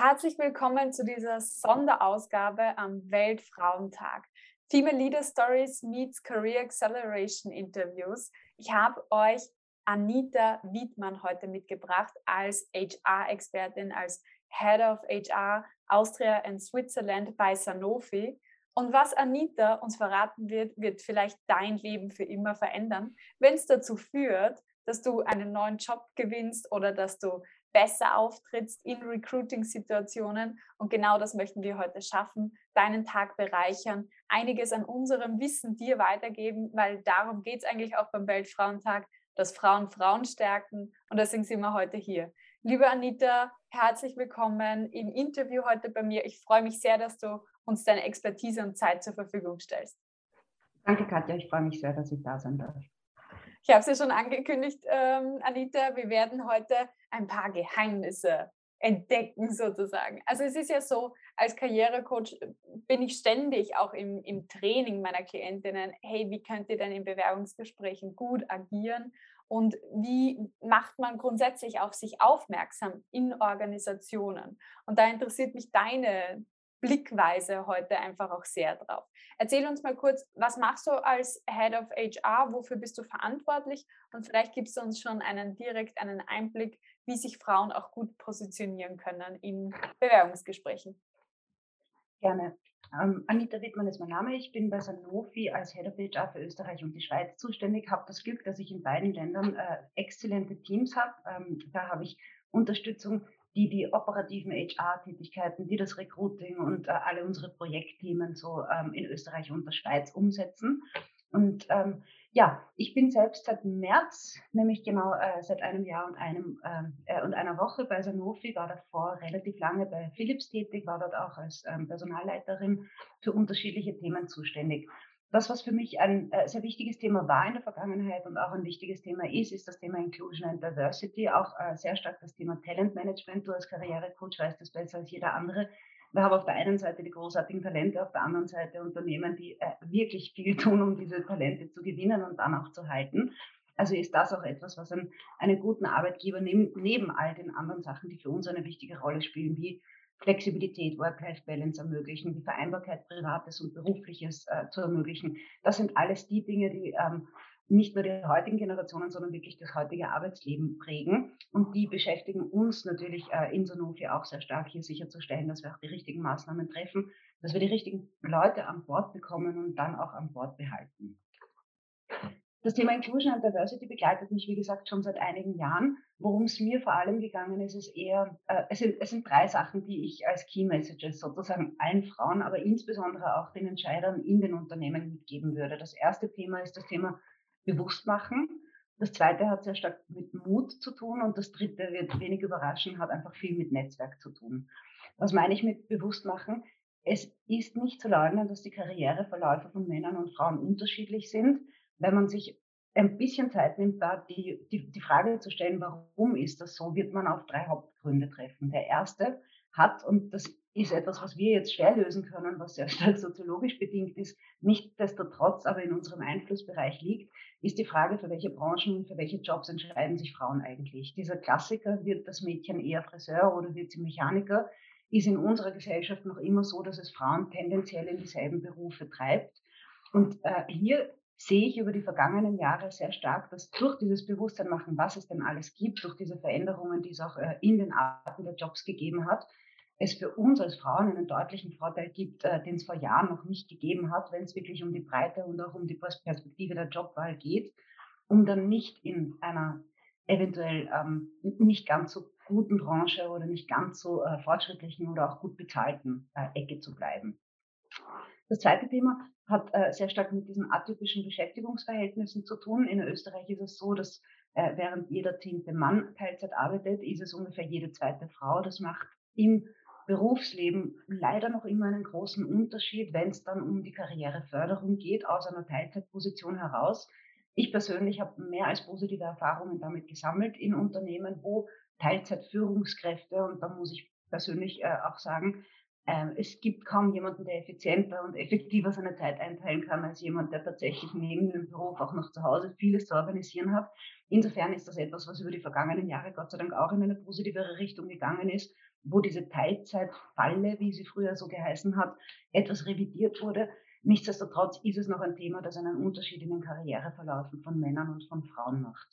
Herzlich willkommen zu dieser Sonderausgabe am Weltfrauentag. Female Leader Stories meets Career Acceleration Interviews. Ich habe euch Anita Wiedmann heute mitgebracht als HR-Expertin, als Head of HR Austria and Switzerland bei Sanofi. Und was Anita uns verraten wird, wird vielleicht dein Leben für immer verändern, wenn es dazu führt, dass du einen neuen Job gewinnst oder dass du besser auftrittst in Recruiting-Situationen. Und genau das möchten wir heute schaffen, deinen Tag bereichern, einiges an unserem Wissen dir weitergeben, weil darum geht es eigentlich auch beim Weltfrauentag, dass Frauen Frauen stärken. Und deswegen sind wir heute hier. Liebe Anita, herzlich willkommen im Interview heute bei mir. Ich freue mich sehr, dass du uns deine Expertise und Zeit zur Verfügung stellst. Danke, Katja. Ich freue mich sehr, dass ich da sein darf. Ich habe es ja schon angekündigt, ähm, Anita. Wir werden heute ein paar Geheimnisse entdecken sozusagen. Also es ist ja so, als Karrierecoach äh, bin ich ständig auch im, im Training meiner Klientinnen, hey, wie könnt ihr denn in Bewerbungsgesprächen gut agieren und wie macht man grundsätzlich auf sich aufmerksam in Organisationen? Und da interessiert mich deine Blickweise heute einfach auch sehr drauf. Erzähl uns mal kurz, was machst du als Head of HR? Wofür bist du verantwortlich? Und vielleicht gibst du uns schon einen direkt einen Einblick, wie sich Frauen auch gut positionieren können in Bewerbungsgesprächen. Gerne. Ähm, Anita Wittmann ist mein Name. Ich bin bei Sanofi als Head of HR für Österreich und die Schweiz zuständig. Habe das Glück, dass ich in beiden Ländern äh, exzellente Teams habe. Ähm, da habe ich Unterstützung die die operativen HR-Tätigkeiten, die das Recruiting und äh, alle unsere Projektthemen so ähm, in Österreich und der Schweiz umsetzen. Und ähm, ja, ich bin selbst seit März, nämlich genau äh, seit einem Jahr und einem ähm, äh, und einer Woche bei Sanofi, war davor relativ lange bei Philips tätig, war dort auch als ähm, Personalleiterin für unterschiedliche Themen zuständig das, was für mich ein äh, sehr wichtiges Thema war in der Vergangenheit und auch ein wichtiges Thema ist, ist das Thema Inclusion and Diversity, auch äh, sehr stark das Thema Talentmanagement. Du als Karrierecoach weißt das besser als jeder andere. Wir haben auf der einen Seite die großartigen Talente, auf der anderen Seite Unternehmen, die äh, wirklich viel tun, um diese Talente zu gewinnen und dann auch zu halten. Also ist das auch etwas, was einen, einen guten Arbeitgeber neben, neben all den anderen Sachen, die für uns eine wichtige Rolle spielen, wie Flexibilität, Work-Life-Balance ermöglichen, die Vereinbarkeit Privates und Berufliches äh, zu ermöglichen. Das sind alles die Dinge, die ähm, nicht nur die heutigen Generationen, sondern wirklich das heutige Arbeitsleben prägen. Und die beschäftigen uns natürlich äh, in Sanofi auch sehr stark, hier sicherzustellen, dass wir auch die richtigen Maßnahmen treffen, dass wir die richtigen Leute an Bord bekommen und dann auch an Bord behalten. Das Thema Inclusion and Diversity begleitet mich, wie gesagt, schon seit einigen Jahren. Worum es mir vor allem gegangen ist, ist eher, äh, es, sind, es sind drei Sachen, die ich als Key Messages sozusagen allen Frauen, aber insbesondere auch den Entscheidern in den Unternehmen mitgeben würde. Das erste Thema ist das Thema Bewusstmachen. Das zweite hat sehr stark mit Mut zu tun und das dritte wird wenig überraschen, hat einfach viel mit Netzwerk zu tun. Was meine ich mit Bewusstmachen? Es ist nicht zu leugnen, dass die Karriereverläufe von Männern und Frauen unterschiedlich sind wenn man sich ein bisschen Zeit nimmt, da die, die, die Frage zu stellen, warum ist das so, wird man auf drei Hauptgründe treffen. Der erste hat, und das ist etwas, was wir jetzt schwer lösen können, was sehr stark soziologisch bedingt ist, nichtsdestotrotz aber in unserem Einflussbereich liegt, ist die Frage, für welche Branchen für welche Jobs entscheiden sich Frauen eigentlich. Dieser Klassiker, wird das Mädchen eher Friseur oder wird sie Mechaniker, ist in unserer Gesellschaft noch immer so, dass es Frauen tendenziell in dieselben Berufe treibt. Und äh, hier sehe ich über die vergangenen Jahre sehr stark, dass durch dieses Bewusstsein machen, was es denn alles gibt, durch diese Veränderungen, die es auch äh, in den Arten der Jobs gegeben hat, es für uns als Frauen einen deutlichen Vorteil gibt, äh, den es vor Jahren noch nicht gegeben hat, wenn es wirklich um die Breite und auch um die Perspektive der Jobwahl geht, um dann nicht in einer eventuell ähm, nicht ganz so guten Branche oder nicht ganz so äh, fortschrittlichen oder auch gut bezahlten äh, Ecke zu bleiben. Das zweite Thema hat äh, sehr stark mit diesen atypischen Beschäftigungsverhältnissen zu tun. In Österreich ist es so, dass äh, während jeder zehnte Mann Teilzeit arbeitet, ist es ungefähr jede zweite Frau. Das macht im Berufsleben leider noch immer einen großen Unterschied, wenn es dann um die Karriereförderung geht, aus einer Teilzeitposition heraus. Ich persönlich habe mehr als positive Erfahrungen damit gesammelt in Unternehmen, wo Teilzeitführungskräfte, und da muss ich persönlich äh, auch sagen, ähm, es gibt kaum jemanden, der effizienter und effektiver seine Zeit einteilen kann, als jemand, der tatsächlich neben dem Beruf auch noch zu Hause vieles zu organisieren hat. Insofern ist das etwas, was über die vergangenen Jahre Gott sei Dank auch in eine positivere Richtung gegangen ist. wo diese Teilzeitfalle, wie sie früher so geheißen hat, etwas revidiert wurde. Nichtsdestotrotz ist es noch ein Thema, das einen Unterschied in den Karriereverlaufen von Männern und von Frauen macht.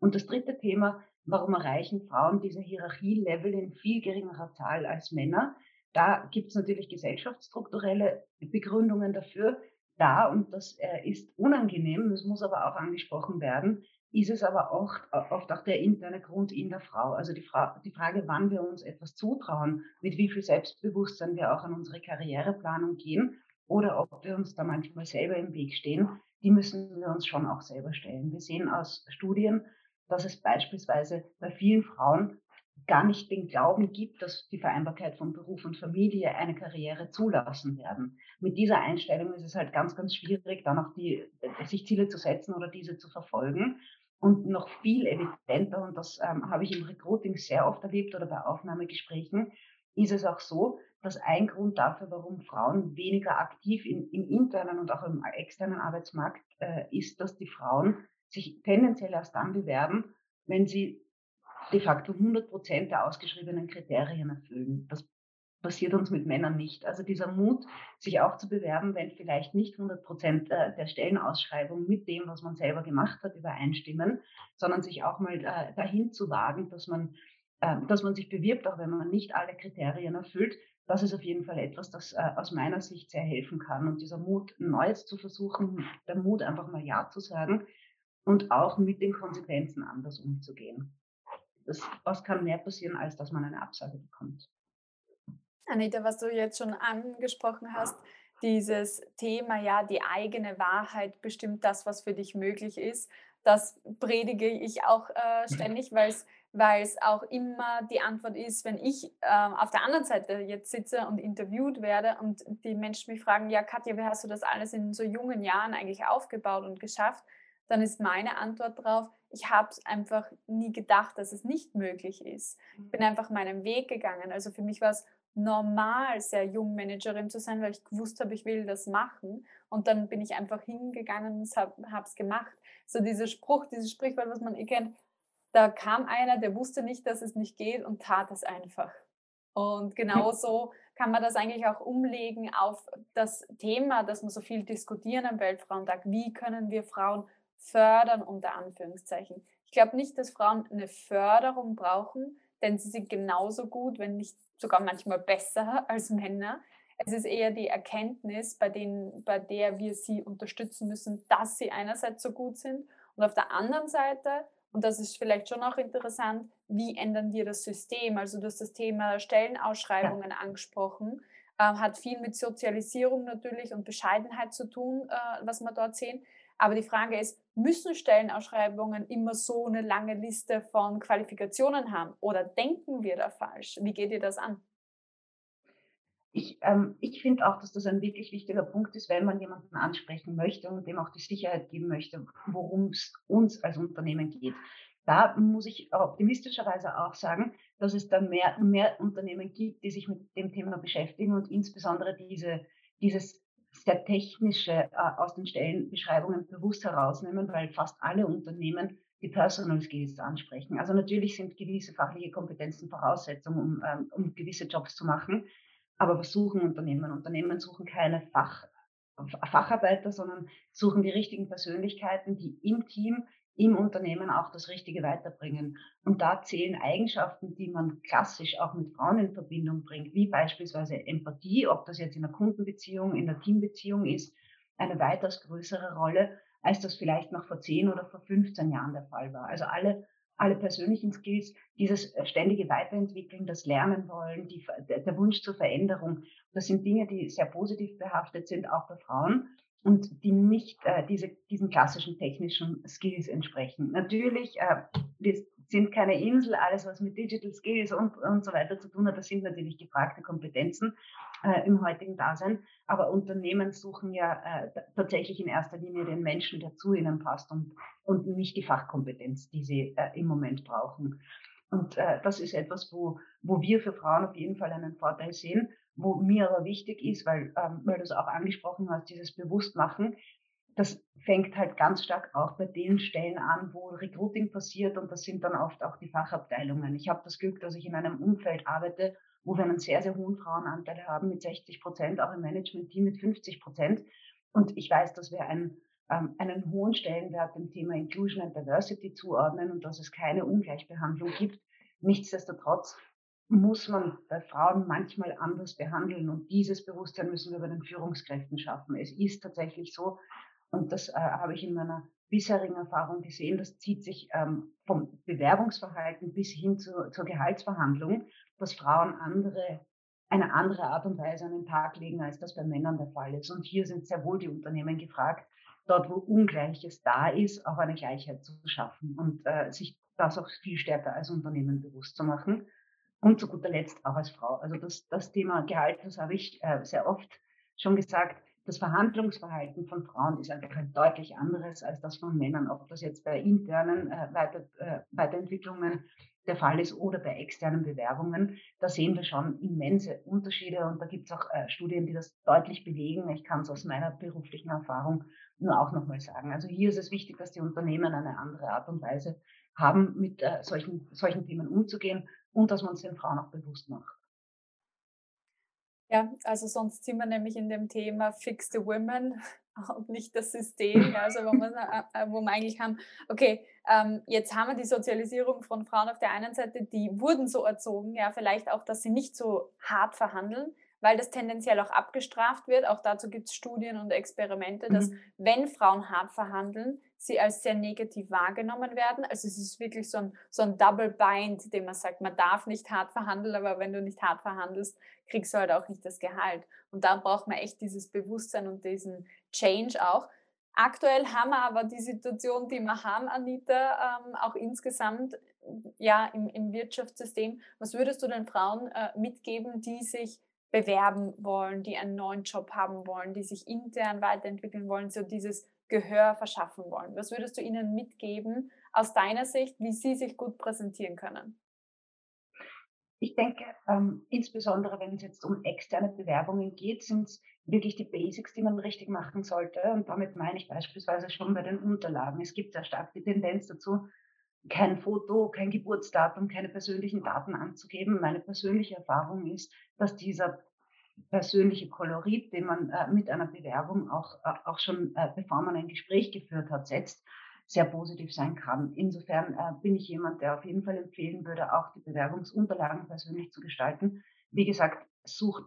Und das dritte Thema, warum erreichen Frauen diese Hierarchielevel in viel geringerer Zahl als Männer? Da gibt es natürlich gesellschaftsstrukturelle Begründungen dafür. Da, und das äh, ist unangenehm, das muss aber auch angesprochen werden, ist es aber auch, oft auch der interne Grund in der Frau. Also die, Fra die Frage, wann wir uns etwas zutrauen, mit wie viel Selbstbewusstsein wir auch an unsere Karriereplanung gehen oder ob wir uns da manchmal selber im Weg stehen, die müssen wir uns schon auch selber stellen. Wir sehen aus Studien, dass es beispielsweise bei vielen Frauen gar nicht den Glauben gibt, dass die Vereinbarkeit von Beruf und Familie eine Karriere zulassen werden. Mit dieser Einstellung ist es halt ganz, ganz schwierig, dann auch die, sich Ziele zu setzen oder diese zu verfolgen. Und noch viel evidenter, und das ähm, habe ich im Recruiting sehr oft erlebt oder bei Aufnahmegesprächen, ist es auch so, dass ein Grund dafür, warum Frauen weniger aktiv in, im internen und auch im externen Arbeitsmarkt äh, ist, dass die Frauen sich tendenziell erst dann bewerben, wenn sie de facto 100 Prozent der ausgeschriebenen Kriterien erfüllen. Das passiert uns mit Männern nicht. Also dieser Mut, sich auch zu bewerben, wenn vielleicht nicht 100 Prozent äh, der Stellenausschreibung mit dem, was man selber gemacht hat, übereinstimmen, sondern sich auch mal äh, dahin zu wagen, dass man, äh, dass man sich bewirbt, auch wenn man nicht alle Kriterien erfüllt. Das ist auf jeden Fall etwas, das aus meiner Sicht sehr helfen kann. Und dieser Mut, Neues zu versuchen, der Mut, einfach mal Ja zu sagen und auch mit den Konsequenzen anders umzugehen was kann mehr passieren, als dass man eine Absage bekommt. Anita, was du jetzt schon angesprochen hast, dieses Thema, ja, die eigene Wahrheit bestimmt das, was für dich möglich ist, das predige ich auch äh, ständig, weil es auch immer die Antwort ist, wenn ich äh, auf der anderen Seite jetzt sitze und interviewt werde und die Menschen mich fragen, ja Katja, wie hast du das alles in so jungen Jahren eigentlich aufgebaut und geschafft? Dann ist meine Antwort darauf, ich habe es einfach nie gedacht, dass es nicht möglich ist. Ich bin mhm. einfach meinen Weg gegangen. Also für mich war es normal, sehr jung Managerin zu sein, weil ich gewusst habe, ich will das machen. Und dann bin ich einfach hingegangen und habe es gemacht. So dieser Spruch, dieses Sprichwort, was man eh kennt, da kam einer, der wusste nicht, dass es nicht geht und tat es einfach. Und genauso kann man das eigentlich auch umlegen auf das Thema, das wir so viel diskutieren am Weltfrauentag. Wie können wir Frauen fördern unter Anführungszeichen. Ich glaube nicht, dass Frauen eine Förderung brauchen, denn sie sind genauso gut, wenn nicht sogar manchmal besser als Männer. Es ist eher die Erkenntnis, bei, denen, bei der wir sie unterstützen müssen, dass sie einerseits so gut sind und auf der anderen Seite, und das ist vielleicht schon auch interessant, wie ändern wir das System? Also du hast das Thema Stellenausschreibungen ja. angesprochen, äh, hat viel mit Sozialisierung natürlich und Bescheidenheit zu tun, äh, was wir dort sehen. Aber die Frage ist, müssen Stellenausschreibungen immer so eine lange Liste von Qualifikationen haben? Oder denken wir da falsch? Wie geht ihr das an? Ich, ähm, ich finde auch, dass das ein wirklich wichtiger Punkt ist, wenn man jemanden ansprechen möchte und dem auch die Sicherheit geben möchte, worum es uns als Unternehmen geht. Da muss ich optimistischerweise auch sagen, dass es da mehr, mehr Unternehmen gibt, die sich mit dem Thema beschäftigen und insbesondere diese, dieses sehr technische äh, aus den Stellenbeschreibungen bewusst herausnehmen, weil fast alle Unternehmen die Personal Skills ansprechen. Also natürlich sind gewisse fachliche Kompetenzen Voraussetzungen, um, ähm, um gewisse Jobs zu machen. Aber was suchen Unternehmen? Unternehmen suchen keine Fach, Facharbeiter, sondern suchen die richtigen Persönlichkeiten, die im Team im Unternehmen auch das Richtige weiterbringen. Und da zählen Eigenschaften, die man klassisch auch mit Frauen in Verbindung bringt, wie beispielsweise Empathie, ob das jetzt in der Kundenbeziehung, in der Teambeziehung ist, eine weitaus größere Rolle, als das vielleicht noch vor 10 oder vor 15 Jahren der Fall war. Also alle, alle persönlichen Skills, dieses ständige Weiterentwickeln, das Lernen wollen, die, der Wunsch zur Veränderung, das sind Dinge, die sehr positiv behaftet sind, auch bei Frauen und die nicht äh, diese, diesen klassischen technischen Skills entsprechen. Natürlich, äh, wir sind keine Insel, alles was mit Digital Skills und, und so weiter zu tun hat, das sind natürlich gefragte Kompetenzen äh, im heutigen Dasein, aber Unternehmen suchen ja äh, tatsächlich in erster Linie den Menschen, der zu ihnen passt und, und nicht die Fachkompetenz, die sie äh, im Moment brauchen. Und äh, das ist etwas, wo, wo wir für Frauen auf jeden Fall einen Vorteil sehen. Wo mir aber wichtig ist, weil, ähm, weil du es auch angesprochen hast, dieses Bewusstmachen, das fängt halt ganz stark auch bei den Stellen an, wo Recruiting passiert und das sind dann oft auch die Fachabteilungen. Ich habe das Glück, dass ich in einem Umfeld arbeite, wo wir einen sehr, sehr hohen Frauenanteil haben mit 60 Prozent, auch im Management-Team mit 50 Prozent. Und ich weiß, dass wir einen, ähm, einen hohen Stellenwert dem Thema Inclusion and Diversity zuordnen und dass es keine Ungleichbehandlung gibt. Nichtsdestotrotz muss man bei Frauen manchmal anders behandeln und dieses Bewusstsein müssen wir bei den Führungskräften schaffen. Es ist tatsächlich so, und das äh, habe ich in meiner bisherigen Erfahrung gesehen, das zieht sich ähm, vom Bewerbungsverhalten bis hin zu, zur Gehaltsverhandlung, dass Frauen andere, eine andere Art und Weise an den Tag legen, als das bei Männern der Fall ist. Und hier sind sehr wohl die Unternehmen gefragt, dort wo Ungleiches da ist, auch eine Gleichheit zu schaffen und äh, sich das auch viel stärker als Unternehmen bewusst zu machen. Und zu guter Letzt auch als Frau. Also das, das Thema Gehalt, das habe ich äh, sehr oft schon gesagt, das Verhandlungsverhalten von Frauen ist einfach ein deutlich anderes als das von Männern, ob das jetzt bei internen äh, Weiter, äh, Weiterentwicklungen der Fall ist oder bei externen Bewerbungen. Da sehen wir schon immense Unterschiede und da gibt es auch äh, Studien, die das deutlich belegen. Ich kann es aus meiner beruflichen Erfahrung nur auch nochmal sagen. Also hier ist es wichtig, dass die Unternehmen eine andere Art und Weise haben, mit äh, solchen, solchen Themen umzugehen und dass man es den Frauen auch bewusst macht. Ja, also sonst sind wir nämlich in dem Thema Fix the Women und nicht das System. Also wo, man, äh, äh, wo wir eigentlich haben, okay, ähm, jetzt haben wir die Sozialisierung von Frauen auf der einen Seite, die wurden so erzogen, ja, vielleicht auch, dass sie nicht so hart verhandeln, weil das tendenziell auch abgestraft wird. Auch dazu gibt es Studien und Experimente, dass mhm. wenn Frauen hart verhandeln, sie als sehr negativ wahrgenommen werden. Also es ist wirklich so ein, so ein Double Bind, dem man sagt, man darf nicht hart verhandeln, aber wenn du nicht hart verhandelst, kriegst du halt auch nicht das Gehalt. Und da braucht man echt dieses Bewusstsein und diesen Change auch. Aktuell haben wir aber die Situation, die wir haben, Anita, ähm, auch insgesamt ja, im, im Wirtschaftssystem. Was würdest du den Frauen äh, mitgeben, die sich bewerben wollen, die einen neuen Job haben wollen, die sich intern weiterentwickeln wollen, so dieses Gehör verschaffen wollen? Was würdest du ihnen mitgeben aus deiner Sicht, wie sie sich gut präsentieren können? Ich denke, ähm, insbesondere wenn es jetzt um externe Bewerbungen geht, sind es wirklich die Basics, die man richtig machen sollte. Und damit meine ich beispielsweise schon bei den Unterlagen. Es gibt sehr stark die Tendenz dazu, kein Foto, kein Geburtsdatum, keine persönlichen Daten anzugeben. Meine persönliche Erfahrung ist, dass dieser persönliche Kolorit, den man äh, mit einer Bewerbung auch, äh, auch schon, äh, bevor man ein Gespräch geführt hat, setzt, sehr positiv sein kann. Insofern äh, bin ich jemand, der auf jeden Fall empfehlen würde, auch die Bewerbungsunterlagen persönlich zu gestalten. Wie gesagt, sucht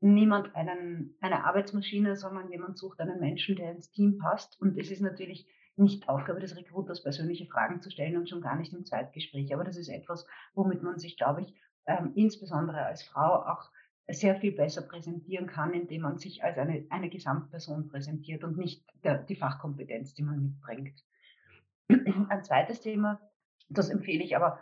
niemand einen, eine Arbeitsmaschine, sondern jemand sucht einen Menschen, der ins Team passt. Und es ist natürlich nicht Aufgabe des Recruiters, persönliche Fragen zu stellen und schon gar nicht im Zweitgespräch. Aber das ist etwas, womit man sich, glaube ich, ähm, insbesondere als Frau auch sehr viel besser präsentieren kann, indem man sich als eine, eine Gesamtperson präsentiert und nicht der, die Fachkompetenz, die man mitbringt. Ein zweites Thema, das empfehle ich aber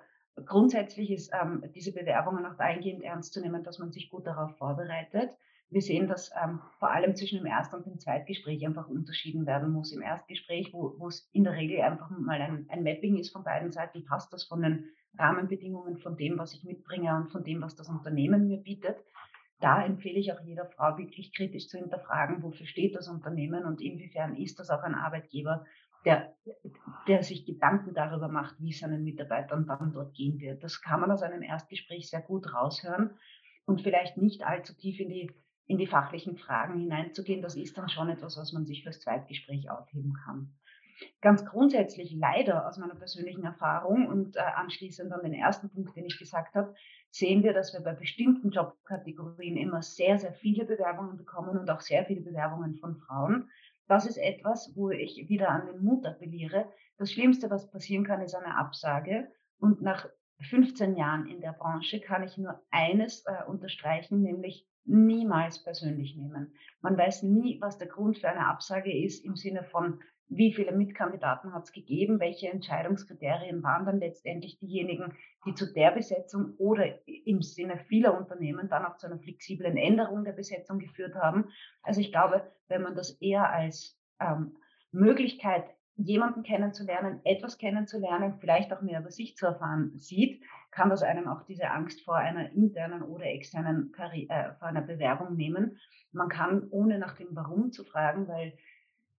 grundsätzlich ist, ähm, diese Bewerbungen auch dahingehend ernst zu nehmen, dass man sich gut darauf vorbereitet. Wir sehen, dass ähm, vor allem zwischen dem Erst- und dem Zweitgespräch einfach unterschieden werden muss. Im Erstgespräch, wo, wo es in der Regel einfach mal ein, ein Mapping ist von beiden Seiten, passt das von den Rahmenbedingungen, von dem, was ich mitbringe und von dem, was das Unternehmen mir bietet. Da empfehle ich auch jeder Frau wirklich kritisch zu hinterfragen, wofür steht das Unternehmen und inwiefern ist das auch ein Arbeitgeber, der, der sich Gedanken darüber macht, wie es seinen Mitarbeitern dann dort gehen wird. Das kann man aus einem Erstgespräch sehr gut raushören und vielleicht nicht allzu tief in die in die fachlichen Fragen hineinzugehen, das ist dann schon etwas, was man sich fürs Zweitgespräch aufheben kann. Ganz grundsätzlich leider aus meiner persönlichen Erfahrung und äh, anschließend an den ersten Punkt, den ich gesagt habe, sehen wir, dass wir bei bestimmten Jobkategorien immer sehr, sehr viele Bewerbungen bekommen und auch sehr viele Bewerbungen von Frauen. Das ist etwas, wo ich wieder an den Mut appelliere. Das Schlimmste, was passieren kann, ist eine Absage. Und nach 15 Jahren in der Branche kann ich nur eines äh, unterstreichen, nämlich niemals persönlich nehmen. Man weiß nie, was der Grund für eine Absage ist im Sinne von, wie viele Mitkandidaten hat es gegeben, welche Entscheidungskriterien waren dann letztendlich diejenigen, die zu der Besetzung oder im Sinne vieler Unternehmen dann auch zu einer flexiblen Änderung der Besetzung geführt haben. Also ich glaube, wenn man das eher als ähm, Möglichkeit jemanden kennenzulernen, etwas kennenzulernen, vielleicht auch mehr über sich zu erfahren sieht, kann das einem auch diese Angst vor einer internen oder externen Karri äh, vor einer Bewerbung nehmen. Man kann, ohne nach dem Warum zu fragen, weil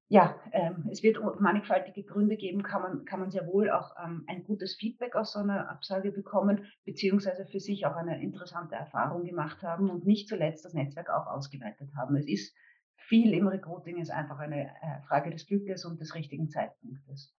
ja, ähm, es wird mannigfaltige Gründe geben, kann man, kann man sehr wohl auch ähm, ein gutes Feedback aus so einer Absage bekommen, beziehungsweise für sich auch eine interessante Erfahrung gemacht haben und nicht zuletzt das Netzwerk auch ausgeweitet haben. Es ist viel im Recruiting, ist einfach eine äh, Frage des Glückes und des richtigen Zeitpunktes.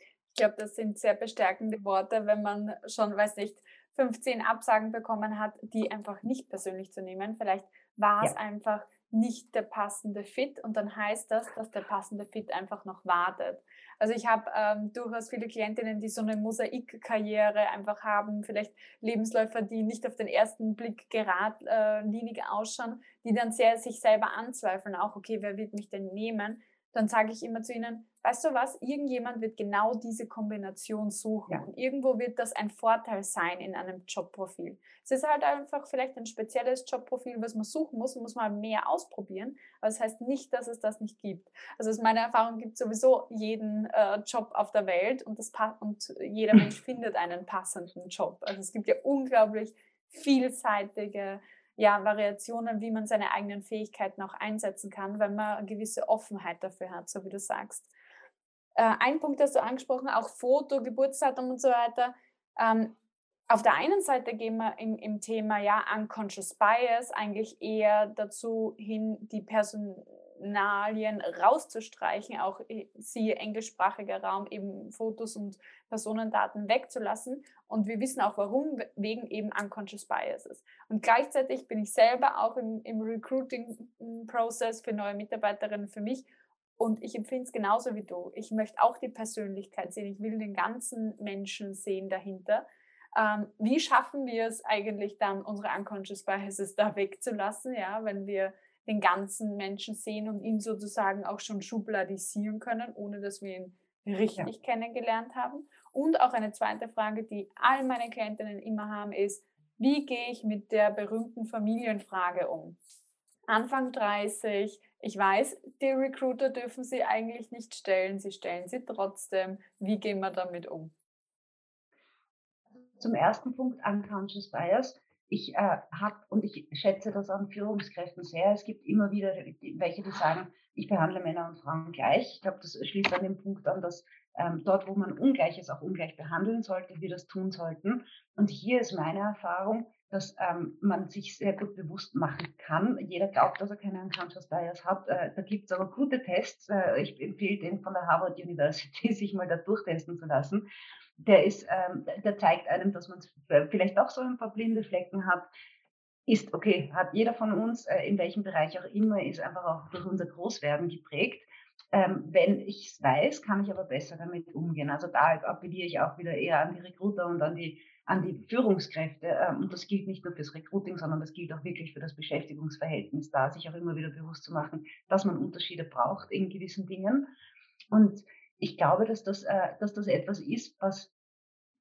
Ich glaube, das sind sehr bestärkende Worte, wenn man schon, weiß nicht, 15 Absagen bekommen hat, die einfach nicht persönlich zu nehmen. Vielleicht war es ja. einfach nicht der passende Fit und dann heißt das, dass der passende Fit einfach noch wartet. Also ich habe ähm, durchaus viele Klientinnen, die so eine Mosaikkarriere einfach haben, vielleicht Lebensläufer, die nicht auf den ersten Blick geradlinig äh, ausschauen, die dann sehr sich selber anzweifeln, auch okay, wer wird mich denn nehmen? Dann sage ich immer zu ihnen, weißt du was, irgendjemand wird genau diese Kombination suchen. Ja. Und irgendwo wird das ein Vorteil sein in einem Jobprofil. Es ist halt einfach vielleicht ein spezielles Jobprofil, was man suchen muss, muss man mehr ausprobieren. Aber das heißt nicht, dass es das nicht gibt. Also aus meiner Erfahrung gibt es sowieso jeden äh, Job auf der Welt und, das und jeder Mensch findet einen passenden Job. Also es gibt ja unglaublich vielseitige ja, Variationen, wie man seine eigenen Fähigkeiten auch einsetzen kann, wenn man eine gewisse Offenheit dafür hat, so wie du sagst. Äh, ein Punkt hast du angesprochen, auch Foto, Geburtsdatum und so weiter. Ähm, auf der einen Seite gehen wir im, im Thema ja Unconscious Bias eigentlich eher dazu hin, die Personalien rauszustreichen, auch siehe englischsprachiger Raum, eben Fotos und Personendaten wegzulassen. Und wir wissen auch warum, wegen eben Unconscious Biases. Und gleichzeitig bin ich selber auch im, im Recruiting-Prozess für neue Mitarbeiterinnen für mich und ich empfinde es genauso wie du. Ich möchte auch die Persönlichkeit sehen. Ich will den ganzen Menschen sehen dahinter. Ähm, wie schaffen wir es eigentlich dann, unsere Unconscious Biases da wegzulassen, ja, wenn wir den ganzen Menschen sehen und ihn sozusagen auch schon schubladisieren können, ohne dass wir ihn richtig ja. kennengelernt haben? Und auch eine zweite Frage, die all meine Klientinnen immer haben, ist, wie gehe ich mit der berühmten Familienfrage um? Anfang 30, ich weiß, die Recruiter dürfen sie eigentlich nicht stellen, sie stellen sie trotzdem. Wie gehen wir damit um? Zum ersten Punkt Unconscious Bias. Ich äh, habe und ich schätze das an Führungskräften sehr. Es gibt immer wieder welche, die sagen, ich behandle Männer und Frauen gleich. Ich glaube, das schließt an den Punkt an, dass ähm, dort, wo man Ungleiches auch ungleich behandeln sollte, wir das tun sollten. Und hier ist meine Erfahrung, dass ähm, man sich sehr gut bewusst machen kann. Jeder glaubt, dass er keine Unconscious Bias hat. Äh, da gibt es aber gute Tests. Äh, ich empfehle den von der Harvard University, sich mal da durchtesten zu lassen. Der ist, ähm, der zeigt einem, dass man vielleicht auch so ein paar blinde Flecken hat. Ist okay, hat jeder von uns, äh, in welchem Bereich auch immer, ist einfach auch durch unser Großwerden geprägt. Ähm, wenn ich es weiß, kann ich aber besser damit umgehen. Also da appelliere ich auch wieder eher an die Recruiter und an die an die Führungskräfte. Ähm, und das gilt nicht nur fürs Recruiting, sondern das gilt auch wirklich für das Beschäftigungsverhältnis da, sich auch immer wieder bewusst zu machen, dass man Unterschiede braucht in gewissen Dingen. Und ich glaube, dass das, äh, dass das etwas ist, was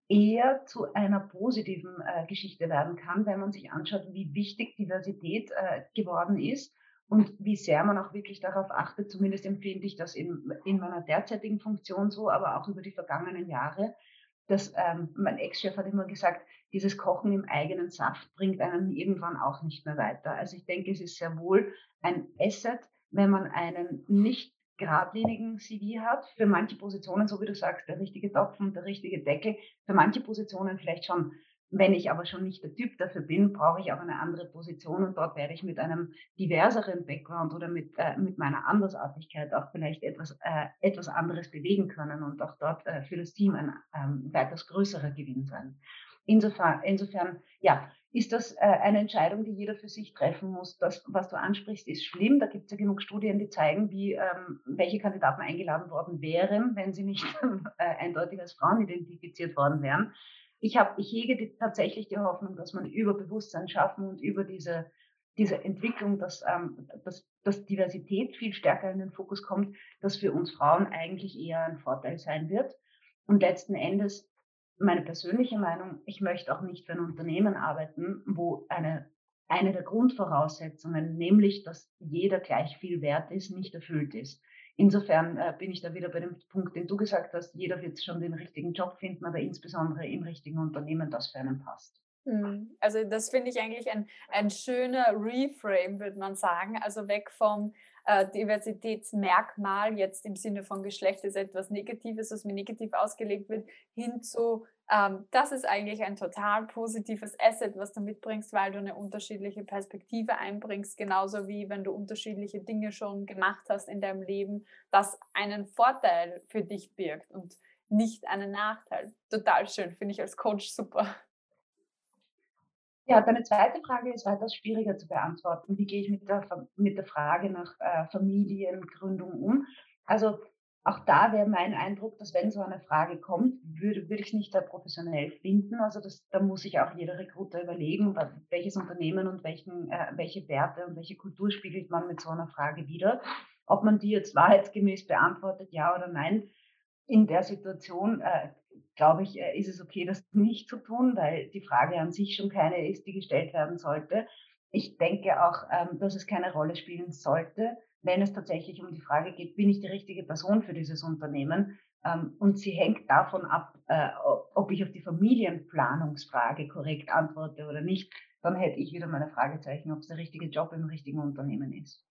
eher zu einer positiven äh, Geschichte werden kann, wenn man sich anschaut, wie wichtig Diversität äh, geworden ist und wie sehr man auch wirklich darauf achtet. Zumindest empfinde ich das in, in meiner derzeitigen Funktion so, aber auch über die vergangenen Jahre, dass ähm, mein Ex-Chef hat immer gesagt, dieses Kochen im eigenen Saft bringt einen irgendwann auch nicht mehr weiter. Also ich denke, es ist sehr wohl ein Asset, wenn man einen nicht geradlinigen CV hat. Für manche Positionen, so wie du sagst, der richtige Topf und der richtige Deckel. Für manche Positionen vielleicht schon wenn ich aber schon nicht der Typ dafür bin, brauche ich auch eine andere Position und dort werde ich mit einem diverseren Background oder mit, äh, mit meiner Andersartigkeit auch vielleicht etwas, äh, etwas anderes bewegen können und auch dort äh, für das Team ein ähm, weitaus größerer Gewinn sein. Insofern, insofern ja, ist das äh, eine Entscheidung, die jeder für sich treffen muss. Das, was du ansprichst, ist schlimm. Da gibt es ja genug Studien, die zeigen, wie, ähm, welche Kandidaten eingeladen worden wären, wenn sie nicht äh, eindeutig als Frauen identifiziert worden wären ich habe, ich hege die, tatsächlich die Hoffnung, dass man über Bewusstsein schaffen und über diese, diese Entwicklung, dass, ähm, dass, dass Diversität viel stärker in den Fokus kommt, dass für uns Frauen eigentlich eher ein Vorteil sein wird. Und letzten Endes, meine persönliche Meinung, ich möchte auch nicht für ein Unternehmen arbeiten, wo eine, eine der Grundvoraussetzungen, nämlich, dass jeder gleich viel wert ist, nicht erfüllt ist. Insofern äh, bin ich da wieder bei dem Punkt, den du gesagt hast, jeder wird schon den richtigen Job finden, aber insbesondere im richtigen Unternehmen, das für einen passt. Hm, also das finde ich eigentlich ein, ein schöner Reframe, würde man sagen. Also weg vom äh, Diversitätsmerkmal, jetzt im Sinne von Geschlecht ist etwas Negatives, was mir negativ ausgelegt wird, hin zu, ähm, das ist eigentlich ein total positives Asset, was du mitbringst, weil du eine unterschiedliche Perspektive einbringst, genauso wie wenn du unterschiedliche Dinge schon gemacht hast in deinem Leben, das einen Vorteil für dich birgt und nicht einen Nachteil. Total schön, finde ich als Coach super. Ja, deine zweite Frage ist weitaus schwieriger zu beantworten. Wie gehe ich mit der, mit der Frage nach äh, Familiengründung um? Also auch da wäre mein Eindruck, dass wenn so eine Frage kommt, würde, würde ich es nicht sehr professionell finden. Also das, da muss sich auch jeder Rekruter überlegen, welches Unternehmen und welchen, äh, welche Werte und welche Kultur spiegelt man mit so einer Frage wieder. Ob man die jetzt wahrheitsgemäß beantwortet, ja oder nein, in der Situation äh, glaube ich, äh, ist es okay, das nicht zu tun, weil die Frage an sich schon keine ist, die gestellt werden sollte. Ich denke auch, ähm, dass es keine Rolle spielen sollte, wenn es tatsächlich um die Frage geht, bin ich die richtige Person für dieses Unternehmen? Ähm, und sie hängt davon ab, äh, ob ich auf die Familienplanungsfrage korrekt antworte oder nicht. Dann hätte ich wieder meine Fragezeichen, ob es der richtige Job im richtigen Unternehmen ist.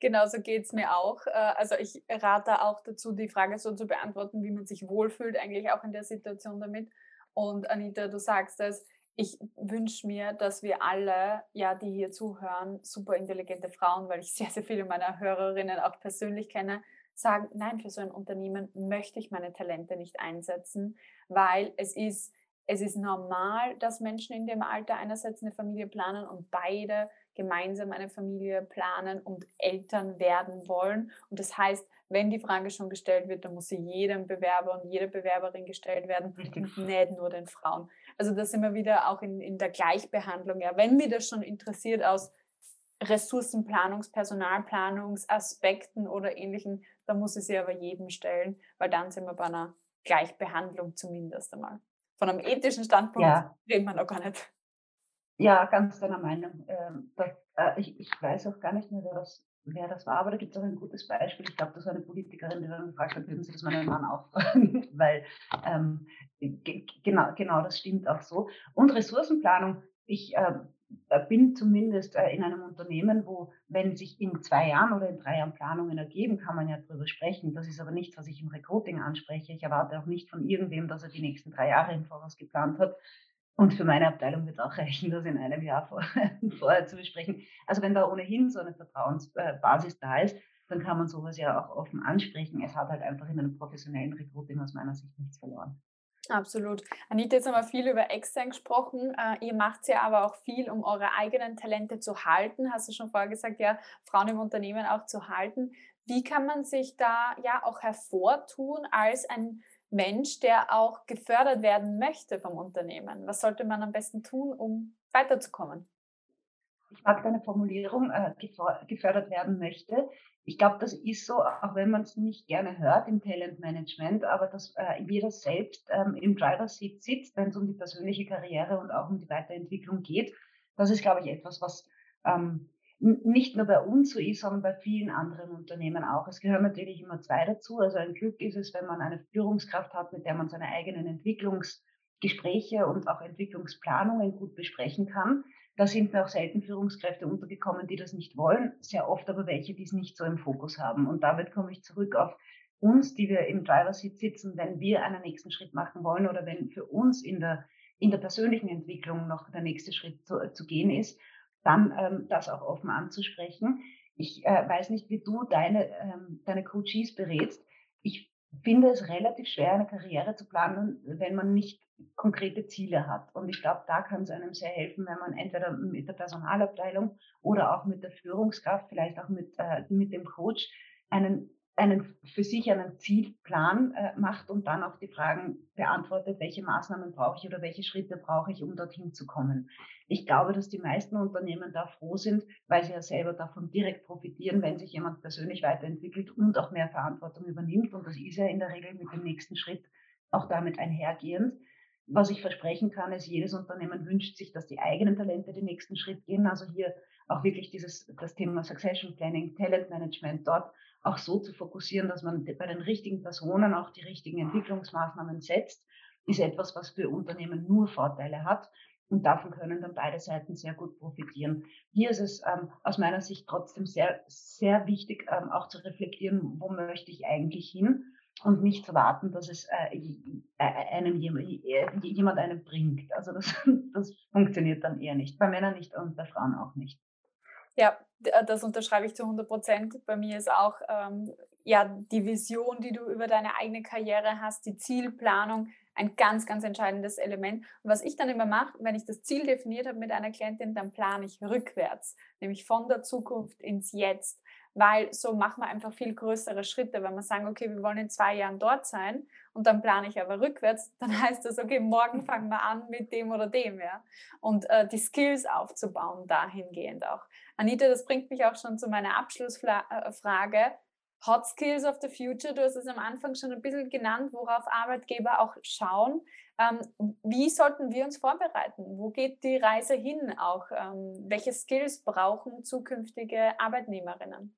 Genauso geht es mir auch. Äh, also ich rate auch dazu, die Frage so zu beantworten, wie man sich wohlfühlt, eigentlich auch in der Situation damit. Und Anita, du sagst es, ich wünsche mir, dass wir alle, ja, die hier zuhören, super intelligente Frauen, weil ich sehr, sehr viele meiner Hörerinnen auch persönlich kenne, sagen, nein, für so ein Unternehmen möchte ich meine Talente nicht einsetzen, weil es ist, es ist normal, dass Menschen in dem Alter einerseits eine Familie planen und beide gemeinsam eine Familie planen und Eltern werden wollen. Und das heißt, wenn die Frage schon gestellt wird, dann muss sie jedem Bewerber und jeder Bewerberin gestellt werden und nicht nur den Frauen. Also das sind wir wieder auch in, in der Gleichbehandlung. Ja, wenn mir das schon interessiert aus Ressourcenplanungs-, Personalplanungsaspekten oder ähnlichen, dann muss ich sie aber jedem stellen, weil dann sind wir bei einer Gleichbehandlung zumindest einmal. Von einem ethischen Standpunkt ja. reden wir noch gar nicht. Ja, ganz deiner Meinung. Ähm, äh, ich, weiß auch gar nicht mehr, wer das, wer das war, aber da gibt es auch ein gutes Beispiel. Ich glaube, das war eine Politikerin, die dann gefragt hat, würden Sie das meinem Mann auch fragen? Weil ähm, genau, genau, das stimmt auch so. Und Ressourcenplanung, ich äh, bin zumindest äh, in einem Unternehmen, wo, wenn sich in zwei Jahren oder in drei Jahren Planungen ergeben, kann man ja darüber sprechen. Das ist aber nichts, was ich im Recruiting anspreche. Ich erwarte auch nicht von irgendwem, dass er die nächsten drei Jahre im Voraus geplant hat. Und für meine Abteilung wird auch reichen, das in einem Jahr vor, vorher zu besprechen. Also wenn da ohnehin so eine Vertrauensbasis da ist, dann kann man sowas ja auch offen ansprechen. Es hat halt einfach in einem professionellen Recruiting aus meiner Sicht nichts verloren. Absolut. Anita, jetzt haben wir viel über extern gesprochen. Äh, ihr macht ja aber auch viel, um eure eigenen Talente zu halten. Hast du schon vorher gesagt, ja, Frauen im Unternehmen auch zu halten. Wie kann man sich da ja auch hervortun als ein Mensch, der auch gefördert werden möchte vom Unternehmen? Was sollte man am besten tun, um weiterzukommen? Ich mag deine Formulierung, äh, gefördert werden möchte. Ich glaube, das ist so, auch wenn man es nicht gerne hört im Talentmanagement, aber dass äh, jeder selbst ähm, im Driver Seat sitzt, wenn es um die persönliche Karriere und auch um die Weiterentwicklung geht. Das ist, glaube ich, etwas, was ähm, nicht nur bei uns so ist, sondern bei vielen anderen Unternehmen auch. Es gehören natürlich immer zwei dazu. Also ein Glück ist es, wenn man eine Führungskraft hat, mit der man seine eigenen Entwicklungsgespräche und auch Entwicklungsplanungen gut besprechen kann. Da sind mir auch selten Führungskräfte untergekommen, die das nicht wollen, sehr oft aber welche, die es nicht so im Fokus haben. Und damit komme ich zurück auf uns, die wir im Driver Seat sitzen, wenn wir einen nächsten Schritt machen wollen oder wenn für uns in der, in der persönlichen Entwicklung noch der nächste Schritt zu, zu gehen ist dann ähm, das auch offen anzusprechen. Ich äh, weiß nicht, wie du deine, ähm, deine Coaches berätst. Ich finde es relativ schwer, eine Karriere zu planen, wenn man nicht konkrete Ziele hat. Und ich glaube, da kann es einem sehr helfen, wenn man entweder mit der Personalabteilung oder auch mit der Führungskraft, vielleicht auch mit, äh, mit dem Coach, einen einen, für sich einen Zielplan äh, macht und dann auch die Fragen beantwortet, welche Maßnahmen brauche ich oder welche Schritte brauche ich, um dorthin zu kommen. Ich glaube, dass die meisten Unternehmen da froh sind, weil sie ja selber davon direkt profitieren, wenn sich jemand persönlich weiterentwickelt und auch mehr Verantwortung übernimmt. Und das ist ja in der Regel mit dem nächsten Schritt auch damit einhergehend. Was ich versprechen kann, ist, jedes Unternehmen wünscht sich, dass die eigenen Talente den nächsten Schritt gehen. Also hier auch wirklich dieses, das Thema Succession Planning, Talent Management dort auch so zu fokussieren, dass man bei den richtigen Personen auch die richtigen Entwicklungsmaßnahmen setzt, ist etwas, was für Unternehmen nur Vorteile hat. und davon können dann beide Seiten sehr gut profitieren. Hier ist es ähm, aus meiner Sicht trotzdem sehr, sehr wichtig, ähm, auch zu reflektieren, wo möchte ich eigentlich hin und nicht zu warten, dass es äh, äh einem jemand einem bringt. Also das, das funktioniert dann eher nicht. Bei Männern nicht und bei Frauen auch nicht. Ja, äh, das unterschreibe ich zu 100 Prozent. Bei mir ist auch ähm, ja, die Vision, die du über deine eigene Karriere hast, die Zielplanung, ein ganz, ganz entscheidendes Element. Und was ich dann immer mache, wenn ich das Ziel definiert habe mit einer Klientin, dann plane ich rückwärts, nämlich von der Zukunft ins Jetzt, weil so machen wir einfach viel größere Schritte. Wenn wir sagen, okay, wir wollen in zwei Jahren dort sein und dann plane ich aber rückwärts, dann heißt das, okay, morgen fangen wir an mit dem oder dem, ja. Und äh, die Skills aufzubauen dahingehend auch. Anita, das bringt mich auch schon zu meiner Abschlussfrage. Hot Skills of the Future, du hast es am Anfang schon ein bisschen genannt, worauf Arbeitgeber auch schauen. Ähm, wie sollten wir uns vorbereiten? Wo geht die Reise hin auch? Ähm, welche Skills brauchen zukünftige Arbeitnehmerinnen?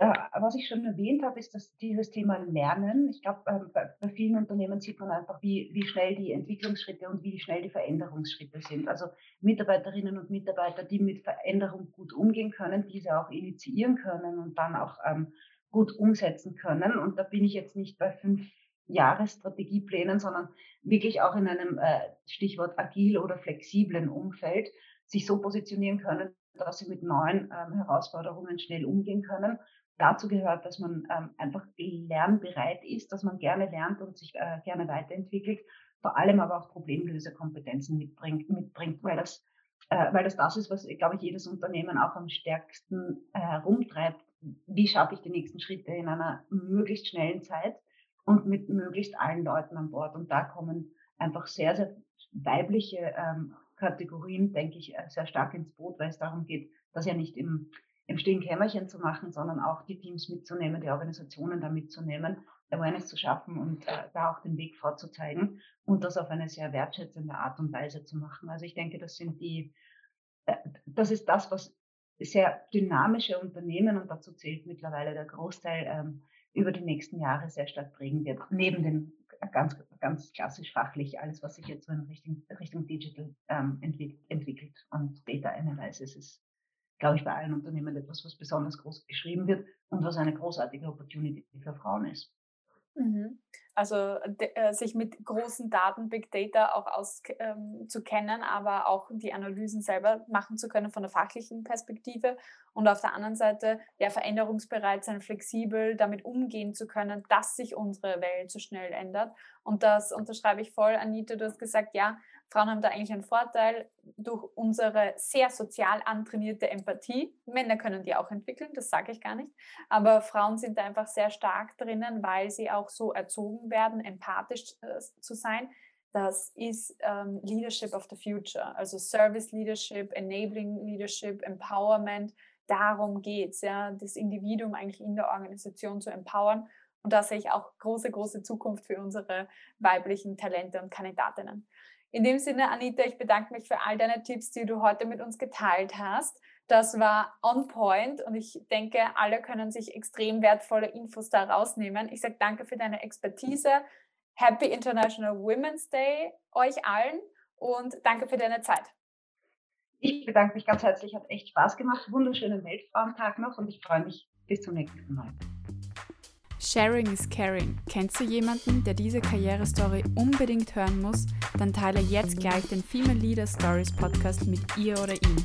Ja, was ich schon erwähnt habe, ist dass dieses Thema Lernen. Ich glaube, ähm, bei, vielen Unternehmen sieht man einfach, wie, wie schnell die Entwicklungsschritte und wie schnell die Veränderungsschritte sind. Also Mitarbeiterinnen und Mitarbeiter, die mit Veränderung gut umgehen können, diese auch initiieren können und dann auch ähm, gut umsetzen können. Und da bin ich jetzt nicht bei fünf Jahresstrategieplänen, sondern wirklich auch in einem äh, Stichwort agil oder flexiblen Umfeld sich so positionieren können, dass sie mit neuen ähm, Herausforderungen schnell umgehen können dazu gehört, dass man ähm, einfach lernbereit ist, dass man gerne lernt und sich äh, gerne weiterentwickelt, vor allem aber auch Problemlösekompetenzen mitbringt, mitbringt weil das äh, weil das das ist, was, glaube ich, jedes Unternehmen auch am stärksten äh, herumtreibt. Wie schaffe ich die nächsten Schritte in einer möglichst schnellen Zeit und mit möglichst allen Leuten an Bord? Und da kommen einfach sehr, sehr weibliche ähm, Kategorien, denke ich, äh, sehr stark ins Boot, weil es darum geht, dass ja nicht im im stillen Kämmerchen zu machen, sondern auch die Teams mitzunehmen, die Organisationen da mitzunehmen, Awareness zu schaffen und äh, da auch den Weg vorzuzeigen und das auf eine sehr wertschätzende Art und Weise zu machen. Also ich denke, das sind die, äh, das ist das, was sehr dynamische Unternehmen und dazu zählt mittlerweile der Großteil ähm, über die nächsten Jahre sehr stark prägen wird. Neben dem ganz, ganz klassisch fachlich, alles, was sich jetzt so in Richtung, Richtung Digital ähm, entwickelt, entwickelt und Data Analysis ist glaube ich, bei allen Unternehmen etwas, was besonders groß geschrieben wird und was eine großartige Opportunity für Frauen ist. Mhm. Also äh, sich mit großen Daten, Big Data auch auszukennen, ähm, aber auch die Analysen selber machen zu können von der fachlichen Perspektive und auf der anderen Seite ja veränderungsbereit sein, flexibel damit umgehen zu können, dass sich unsere Welt so schnell ändert. Und das unterschreibe ich voll. Anita, du hast gesagt, ja, Frauen haben da eigentlich einen Vorteil durch unsere sehr sozial antrainierte Empathie. Männer können die auch entwickeln, das sage ich gar nicht. Aber Frauen sind da einfach sehr stark drinnen, weil sie auch so erzogen werden, empathisch äh, zu sein. Das ist ähm, Leadership of the Future, also Service Leadership, Enabling Leadership, Empowerment. Darum geht es, ja, das Individuum eigentlich in der Organisation zu empowern. Und da sehe ich auch große, große Zukunft für unsere weiblichen Talente und Kandidatinnen. In dem Sinne, Anita, ich bedanke mich für all deine Tipps, die du heute mit uns geteilt hast. Das war on point und ich denke, alle können sich extrem wertvolle Infos da rausnehmen. Ich sage danke für deine Expertise. Happy International Women's Day euch allen und danke für deine Zeit. Ich bedanke mich ganz herzlich, hat echt Spaß gemacht. Wunderschönen Weltfrauentag noch und ich freue mich bis zum nächsten Mal. Sharing is Caring. Kennst du jemanden, der diese Karrierestory unbedingt hören muss? Dann teile jetzt gleich den Female Leader Stories Podcast mit ihr oder ihm.